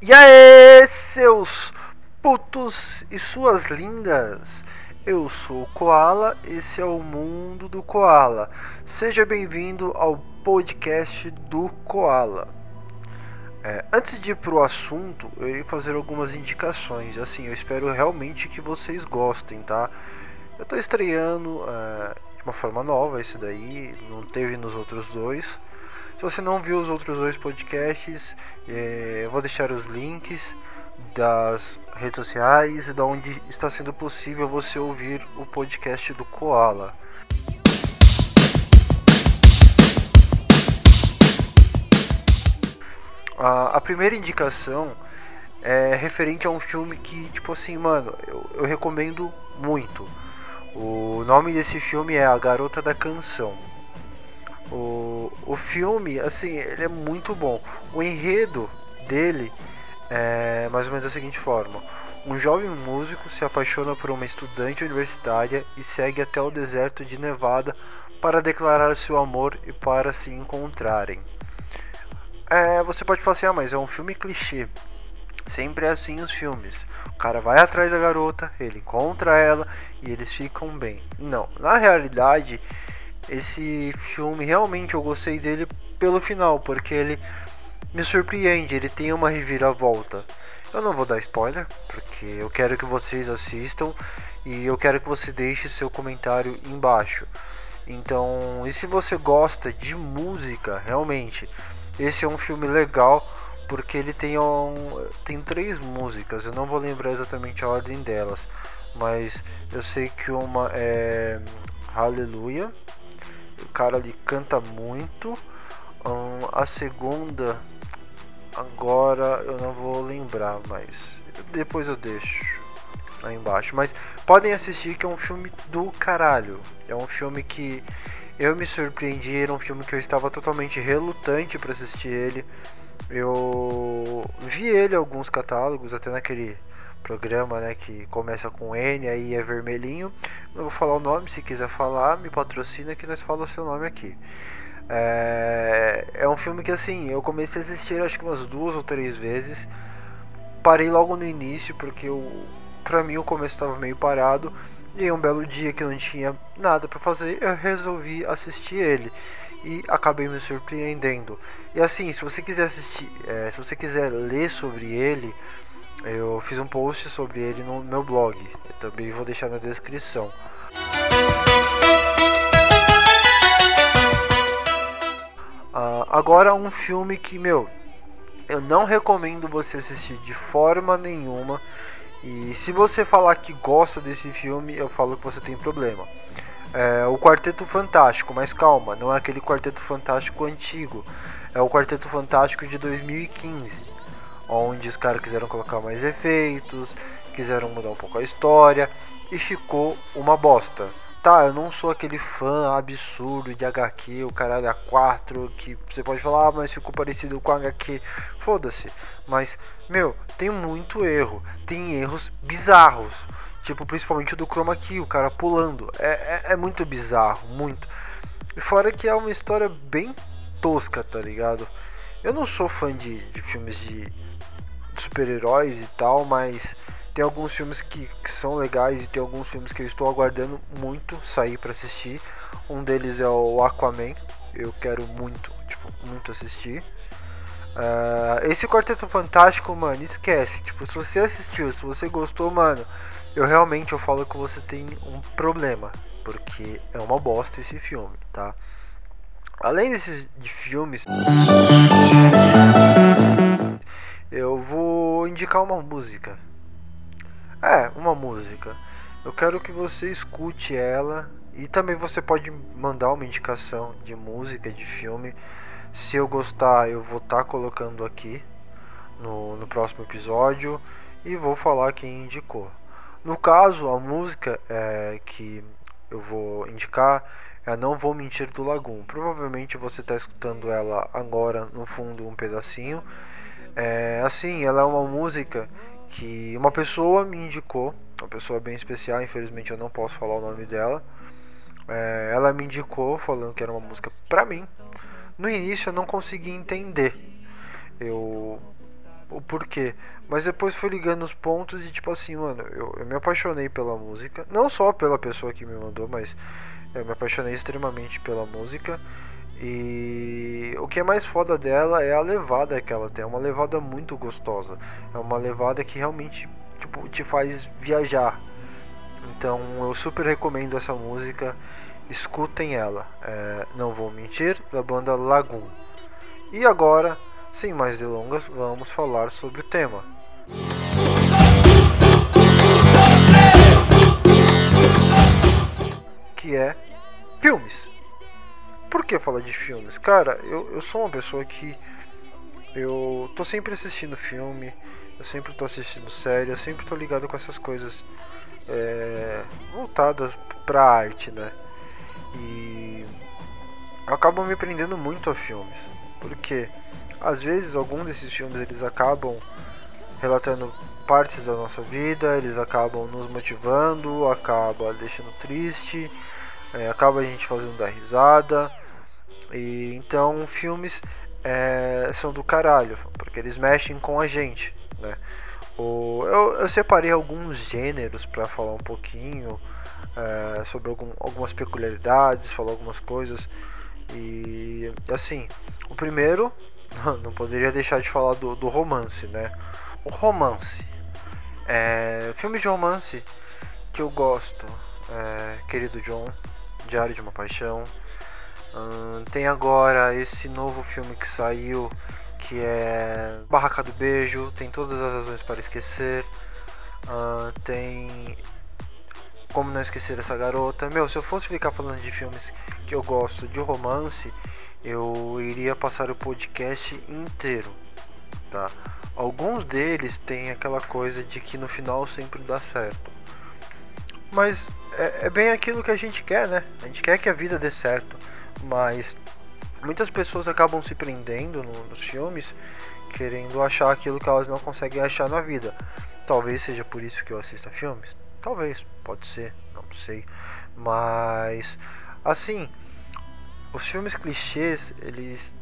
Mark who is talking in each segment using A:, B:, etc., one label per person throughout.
A: E aí, seus putos e suas lindas! Eu sou o Koala, esse é o mundo do Koala. Seja bem-vindo ao podcast do Koala. É, antes de ir pro assunto, eu irei fazer algumas indicações. Assim, eu espero realmente que vocês gostem, tá? Eu tô estreando é, de uma forma nova esse daí, não teve nos outros dois. Se você não viu os outros dois podcasts, é, eu vou deixar os links das redes sociais e da onde está sendo possível você ouvir o podcast do Koala. A, a primeira indicação é referente a um filme que, tipo assim, mano, eu, eu recomendo muito. O nome desse filme é A Garota da Canção. O, o filme, assim, ele é muito bom. O enredo dele é mais ou menos da seguinte forma: um jovem músico se apaixona por uma estudante universitária e segue até o deserto de Nevada para declarar seu amor e para se encontrarem. É, você pode falar assim: ah, mas é um filme clichê. Sempre é assim os filmes. O cara vai atrás da garota, ele encontra ela e eles ficam bem. Não, na realidade esse filme realmente eu gostei dele pelo final, porque ele me surpreende, ele tem uma reviravolta. Eu não vou dar spoiler, porque eu quero que vocês assistam e eu quero que você deixe seu comentário embaixo. Então, e se você gosta de música, realmente, esse é um filme legal porque ele tem um, tem três músicas. Eu não vou lembrar exatamente a ordem delas, mas eu sei que uma é Hallelujah, o cara ali canta muito. Um, a segunda, agora eu não vou lembrar, mas depois eu deixo aí embaixo. Mas podem assistir que é um filme do caralho. É um filme que eu me surpreendi, era um filme que eu estava totalmente relutante para assistir ele. Eu vi ele em alguns catálogos, até naquele programa, né, que começa com N, aí é vermelhinho. Não vou falar o nome, se quiser falar, me patrocina que nós falamos seu nome aqui. É, é um filme que assim, eu comecei a assistir acho que umas duas ou três vezes. Parei logo no início porque eu, pra mim o começo estava meio parado. E um belo dia que não tinha nada para fazer, eu resolvi assistir ele e acabei me surpreendendo. E assim, se você quiser assistir, é, se você quiser ler sobre ele, eu fiz um post sobre ele no meu blog. Eu também vou deixar na descrição. Uh, agora um filme que, meu, eu não recomendo você assistir de forma nenhuma. E se você falar que gosta desse filme, eu falo que você tem problema. É o Quarteto Fantástico, mas calma, não é aquele Quarteto Fantástico antigo. É o Quarteto Fantástico de 2015 onde os caras quiseram colocar mais efeitos, quiseram mudar um pouco a história e ficou uma bosta. Tá, eu não sou aquele fã absurdo de HQ, o caralho a 4, que você pode falar, ah, mas ficou parecido com HQ. Foda-se. Mas, meu, tem muito erro. Tem erros bizarros. Tipo, principalmente o do Chroma Key, o cara pulando. É, é, é muito bizarro, muito. E fora que é uma história bem tosca, tá ligado? Eu não sou fã de, de filmes de super-heróis e tal, mas tem alguns filmes que, que, são legais e tem alguns filmes que eu estou aguardando muito sair para assistir. Um deles é o Aquaman, eu quero muito, tipo, muito assistir. Uh, esse Quarteto Fantástico, mano, esquece. Tipo, se você assistiu, se você gostou, mano, eu realmente eu falo que você tem um problema, porque é uma bosta esse filme, tá? Além desses de filmes indicar uma música. É, uma música. Eu quero que você escute ela e também você pode mandar uma indicação de música, de filme. Se eu gostar, eu vou estar tá colocando aqui no, no próximo episódio e vou falar quem indicou. No caso, a música é, que eu vou indicar é Não Vou Mentir do Lagoon. Provavelmente você está escutando ela agora no fundo um pedacinho é, assim, ela é uma música que uma pessoa me indicou, uma pessoa bem especial, infelizmente eu não posso falar o nome dela. É, ela me indicou falando que era uma música pra mim. No início eu não consegui entender. Eu, o por quê. Mas depois foi ligando os pontos e tipo assim, mano, eu, eu me apaixonei pela música. Não só pela pessoa que me mandou, mas eu me apaixonei extremamente pela música. E o que é mais foda dela é a levada que ela tem. É uma levada muito gostosa. É uma levada que realmente tipo, te faz viajar. Então eu super recomendo essa música. Escutem ela. É, não vou mentir, da banda Lagoon. E agora, sem mais delongas, vamos falar sobre o tema. Que é filmes. Por que falar de filmes? Cara, eu, eu sou uma pessoa que eu tô sempre assistindo filme, eu sempre tô assistindo série, eu sempre tô ligado com essas coisas é, voltadas pra arte, né? E eu acabo me prendendo muito a filmes, porque às vezes algum desses filmes eles acabam relatando partes da nossa vida, eles acabam nos motivando, acaba deixando triste, é, acaba a gente fazendo dar risada. E então filmes é, são do caralho, porque eles mexem com a gente, né? O, eu, eu separei alguns gêneros para falar um pouquinho é, sobre algum, algumas peculiaridades, falar algumas coisas. E assim, o primeiro, não poderia deixar de falar do, do romance, né? O romance. É, filme de romance que eu gosto. É, Querido John, Diário de uma Paixão. Hum, tem agora esse novo filme que saiu que é Barraca do Beijo. Tem todas as razões para esquecer. Tem como não esquecer essa garota. Meu, se eu fosse ficar falando de filmes que eu gosto de romance, eu iria passar o podcast inteiro, tá? Alguns deles têm aquela coisa de que no final sempre dá certo. Mas é, é, bem aquilo que a gente quer, né? A gente quer que a vida dê certo. Mas muitas pessoas acabam se prendendo no, nos filmes, querendo achar aquilo que elas não conseguem achar na vida. Talvez seja por isso que eu assista filmes. Talvez, pode ser, não sei. Mas assim, os filmes clichês, eles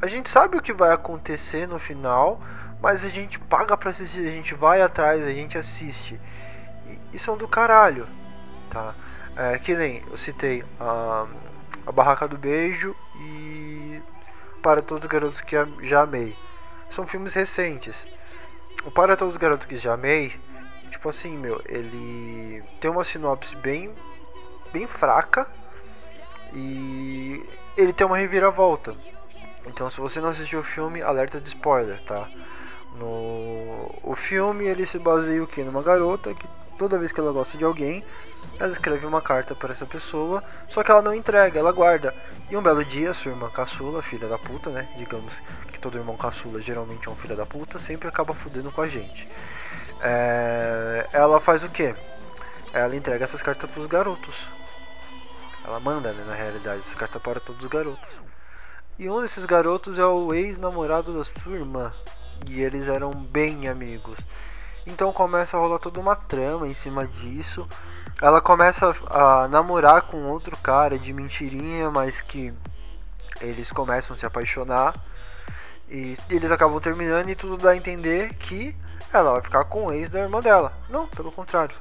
A: a gente sabe o que vai acontecer no final, mas a gente paga pra assistir, a gente vai atrás, a gente assiste. E, são do caralho, tá? É, que nem eu citei a, a Barraca do Beijo e Para Todos os Garotos que Já Amei. São filmes recentes. O Para Todos os Garotos que Já Amei, tipo assim, meu, ele tem uma sinopse bem, bem fraca e ele tem uma reviravolta. Então, se você não assistiu o filme, alerta de spoiler, tá? No o filme ele se baseia o que numa garota que toda vez que ela gosta de alguém, ela escreve uma carta para essa pessoa, só que ela não entrega, ela guarda. E um belo dia, sua irmã caçula, filha da puta, né? Digamos que todo irmão caçula geralmente é um filho da puta, sempre acaba fudendo com a gente. É... ela faz o que? Ela entrega essas cartas para os garotos. Ela manda, né, na realidade, essa carta para todos os garotos. E um desses garotos é o ex-namorado da sua irmã e eles eram bem amigos. Então começa a rolar toda uma trama em cima disso. Ela começa a namorar com outro cara de mentirinha, mas que eles começam a se apaixonar. E eles acabam terminando e tudo dá a entender que ela vai ficar com o ex da irmã dela. Não, pelo contrário.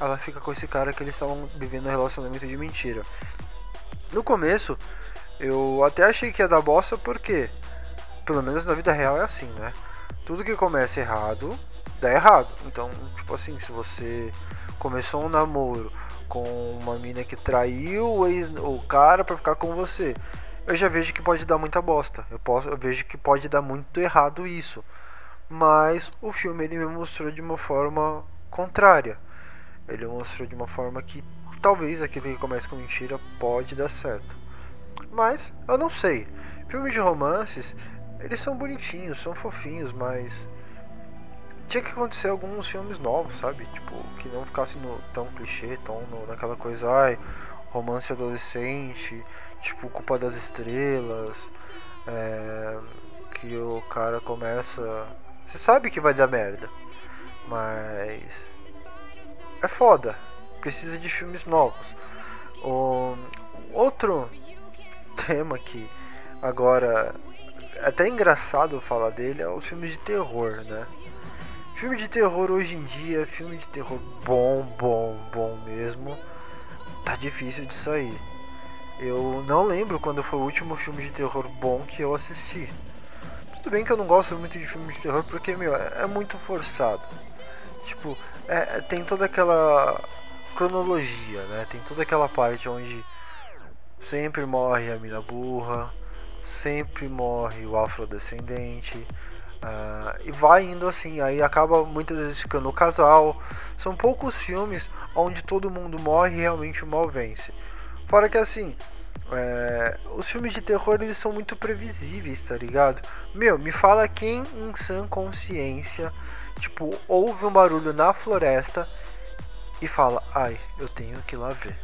A: Ela fica com esse cara que eles estavam vivendo um relacionamento de mentira. No começo, eu até achei que ia dar bosta porque, pelo menos na vida real é assim, né? tudo que começa errado dá errado. Então, tipo assim, se você começou um namoro com uma mina que traiu o, ex, o cara para ficar com você, eu já vejo que pode dar muita bosta. Eu, posso, eu vejo que pode dar muito errado isso. Mas o filme ele me mostrou de uma forma contrária. Ele mostrou de uma forma que talvez aquele que começa com mentira pode dar certo. Mas eu não sei. Filmes de romances eles são bonitinhos, são fofinhos, mas tinha que acontecer alguns filmes novos, sabe? Tipo, que não ficasse no, tão clichê, tão no, naquela coisa, ai, romance adolescente, tipo, culpa das estrelas, é, que o cara começa. Você sabe que vai dar merda, mas é foda, precisa de filmes novos. O, outro tema que agora até engraçado falar dele é os filmes de terror, né? Filme de terror hoje em dia, filme de terror bom, bom, bom mesmo, tá difícil de sair. Eu não lembro quando foi o último filme de terror bom que eu assisti. Tudo bem que eu não gosto muito de filme de terror porque, meu, é, é muito forçado. Tipo, é, é, tem toda aquela cronologia, né? Tem toda aquela parte onde sempre morre a mina burra, sempre morre o afrodescendente. Uh, e vai indo assim, aí acaba muitas vezes ficando o casal. São poucos filmes onde todo mundo morre e realmente o mal vence. Fora que assim, é, os filmes de terror eles são muito previsíveis, tá ligado? Meu, me fala quem em sã consciência, tipo, ouve um barulho na floresta e fala: Ai, eu tenho que ir lá ver.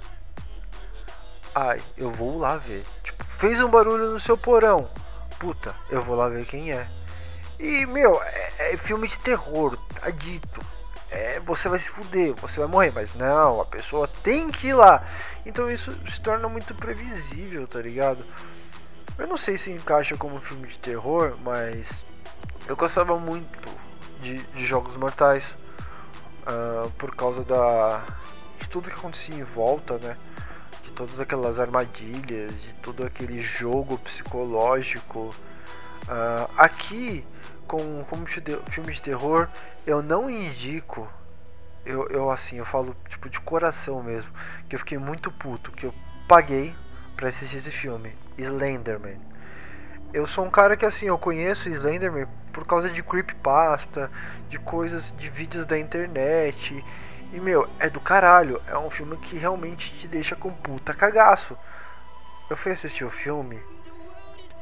A: Ai, eu vou lá ver. Tipo, fez um barulho no seu porão. Puta, eu vou lá ver quem é. E, meu, é, é filme de terror, tá dito. É, você vai se fuder, você vai morrer, mas não, a pessoa tem que ir lá. Então isso se torna muito previsível, tá ligado? Eu não sei se encaixa como filme de terror, mas eu gostava muito de, de Jogos Mortais uh, por causa da de tudo que acontecia em volta, né? De todas aquelas armadilhas, de todo aquele jogo psicológico. Uh, aqui, com como filme de terror, eu não indico. Eu, eu assim, eu falo tipo de coração mesmo, que eu fiquei muito puto, que eu paguei para assistir esse filme, Slenderman. Eu sou um cara que assim, eu conheço Slenderman por causa de creepypasta, de coisas, de vídeos da internet. E meu, é do caralho. É um filme que realmente te deixa com puta cagaço. Eu fui assistir o filme,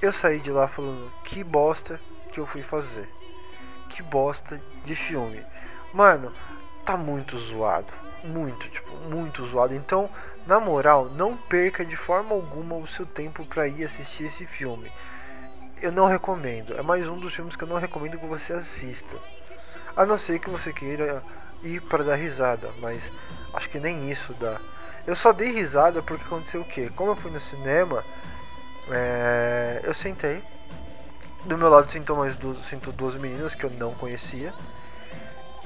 A: eu saí de lá falando que bosta que eu fui fazer. Que bosta de filme. Mano, tá muito zoado. Muito, tipo, muito zoado. Então, na moral, não perca de forma alguma o seu tempo para ir assistir esse filme eu não recomendo. É mais um dos filmes que eu não recomendo que você assista. A não ser que você queira ir para dar risada, mas acho que nem isso dá. Eu só dei risada porque aconteceu o quê? Como eu fui no cinema, é... eu sentei. Do meu lado sinto mais duas, sinto duas meninas que eu não conhecia.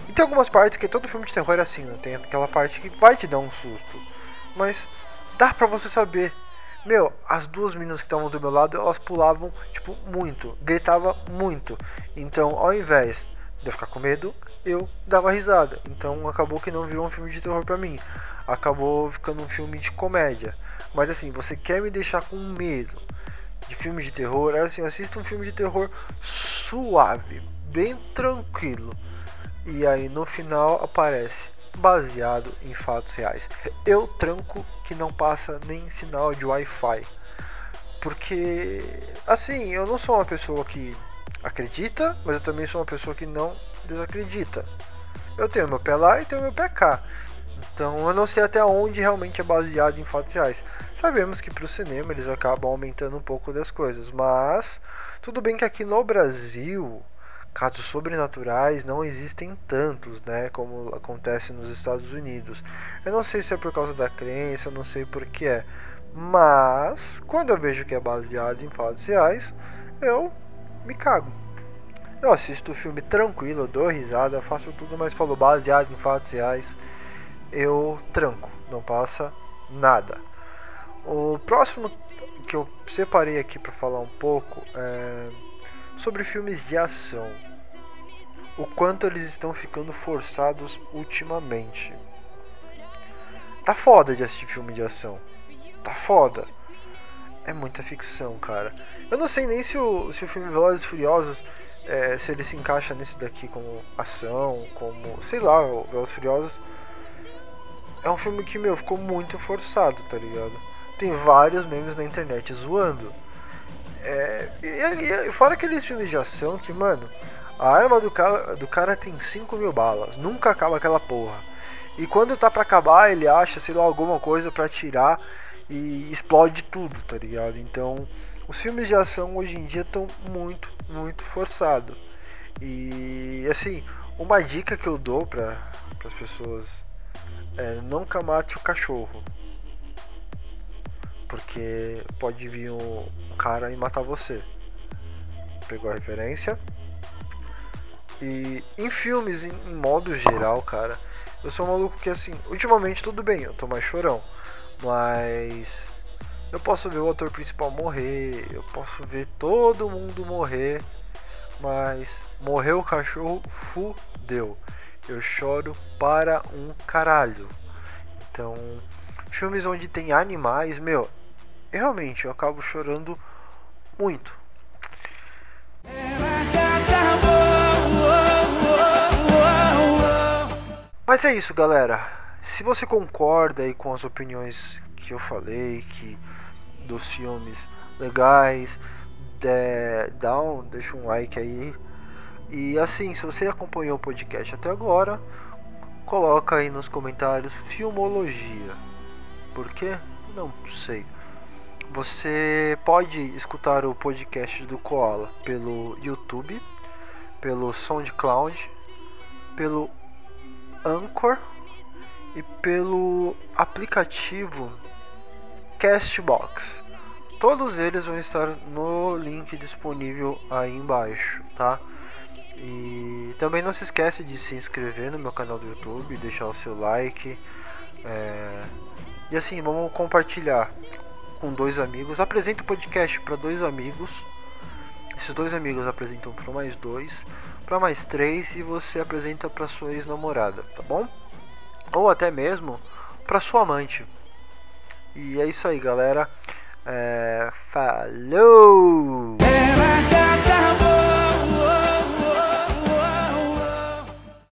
A: E tem algumas partes que todo filme de terror é assim, né? tem aquela parte que vai te dar um susto. Mas dá pra você saber meu, as duas meninas que estavam do meu lado, elas pulavam, tipo, muito, gritava muito. Então, ao invés de eu ficar com medo, eu dava risada. Então, acabou que não virou um filme de terror pra mim. Acabou ficando um filme de comédia. Mas assim, você quer me deixar com medo de filme de terror? É assim, assista um filme de terror suave, bem tranquilo. E aí no final aparece baseado em fatos reais. Eu tranco que não passa nem sinal de Wi-Fi. Porque, assim, eu não sou uma pessoa que acredita, mas eu também sou uma pessoa que não desacredita. Eu tenho meu pé lá e tenho meu pé cá. Então eu não sei até onde realmente é baseado em fatos reais. Sabemos que para o cinema eles acabam aumentando um pouco das coisas, mas tudo bem que aqui no Brasil casos sobrenaturais não existem tantos, né, como acontece nos Estados Unidos. Eu não sei se é por causa da crença, eu não sei por que é, mas quando eu vejo que é baseado em fatos reais, eu me cago. Eu assisto o filme tranquilo, dou risada, faço tudo, mas falou baseado em fatos reais, eu tranco, não passa nada. O próximo que eu separei aqui para falar um pouco é sobre filmes de ação o quanto eles estão ficando forçados ultimamente. Tá foda de assistir filme de ação. Tá foda. É muita ficção, cara. Eu não sei nem se o, se o filme Velozes e Furiosos é, se ele se encaixa nesse daqui como ação, como. sei lá, Velozes e Furiosos. É um filme que, meu, ficou muito forçado, tá ligado? Tem vários memes na internet zoando. É, e, e, fora aqueles filmes de ação que, mano, a arma do cara, do cara tem 5 mil balas, nunca acaba aquela porra. E quando tá pra acabar, ele acha, sei lá, alguma coisa para tirar e explode tudo, tá ligado? Então, os filmes de ação hoje em dia estão muito, muito forçados. E assim, uma dica que eu dou para as pessoas é nunca mate o cachorro. Porque pode vir um cara e matar você. pegou a referência. E em filmes, em, em modo geral, cara, eu sou um maluco que assim, ultimamente tudo bem, eu tô mais chorão. Mas eu posso ver o ator principal morrer, eu posso ver todo mundo morrer, mas morreu o cachorro, fudeu. Eu choro para um caralho. Então, filmes onde tem animais, meu, realmente eu acabo chorando muito. Mas é isso, galera. Se você concorda aí com as opiniões que eu falei, que dos filmes legais, de, dá um, deixa um like aí. E assim, se você acompanhou o podcast até agora, coloca aí nos comentários filmologia. Por quê? Não sei. Você pode escutar o podcast do Koala pelo YouTube, pelo SoundCloud, pelo Anchor e pelo aplicativo Castbox. Todos eles vão estar no link disponível aí embaixo, tá? E também não se esquece de se inscrever no meu canal do YouTube, deixar o seu like. É... E assim, vamos compartilhar com dois amigos. Apresenta o podcast para dois amigos. Esses dois amigos apresentam para mais dois para mais três e você apresenta para sua ex-namorada, tá bom? Ou até mesmo para sua amante. E é isso aí, galera. É... Falou!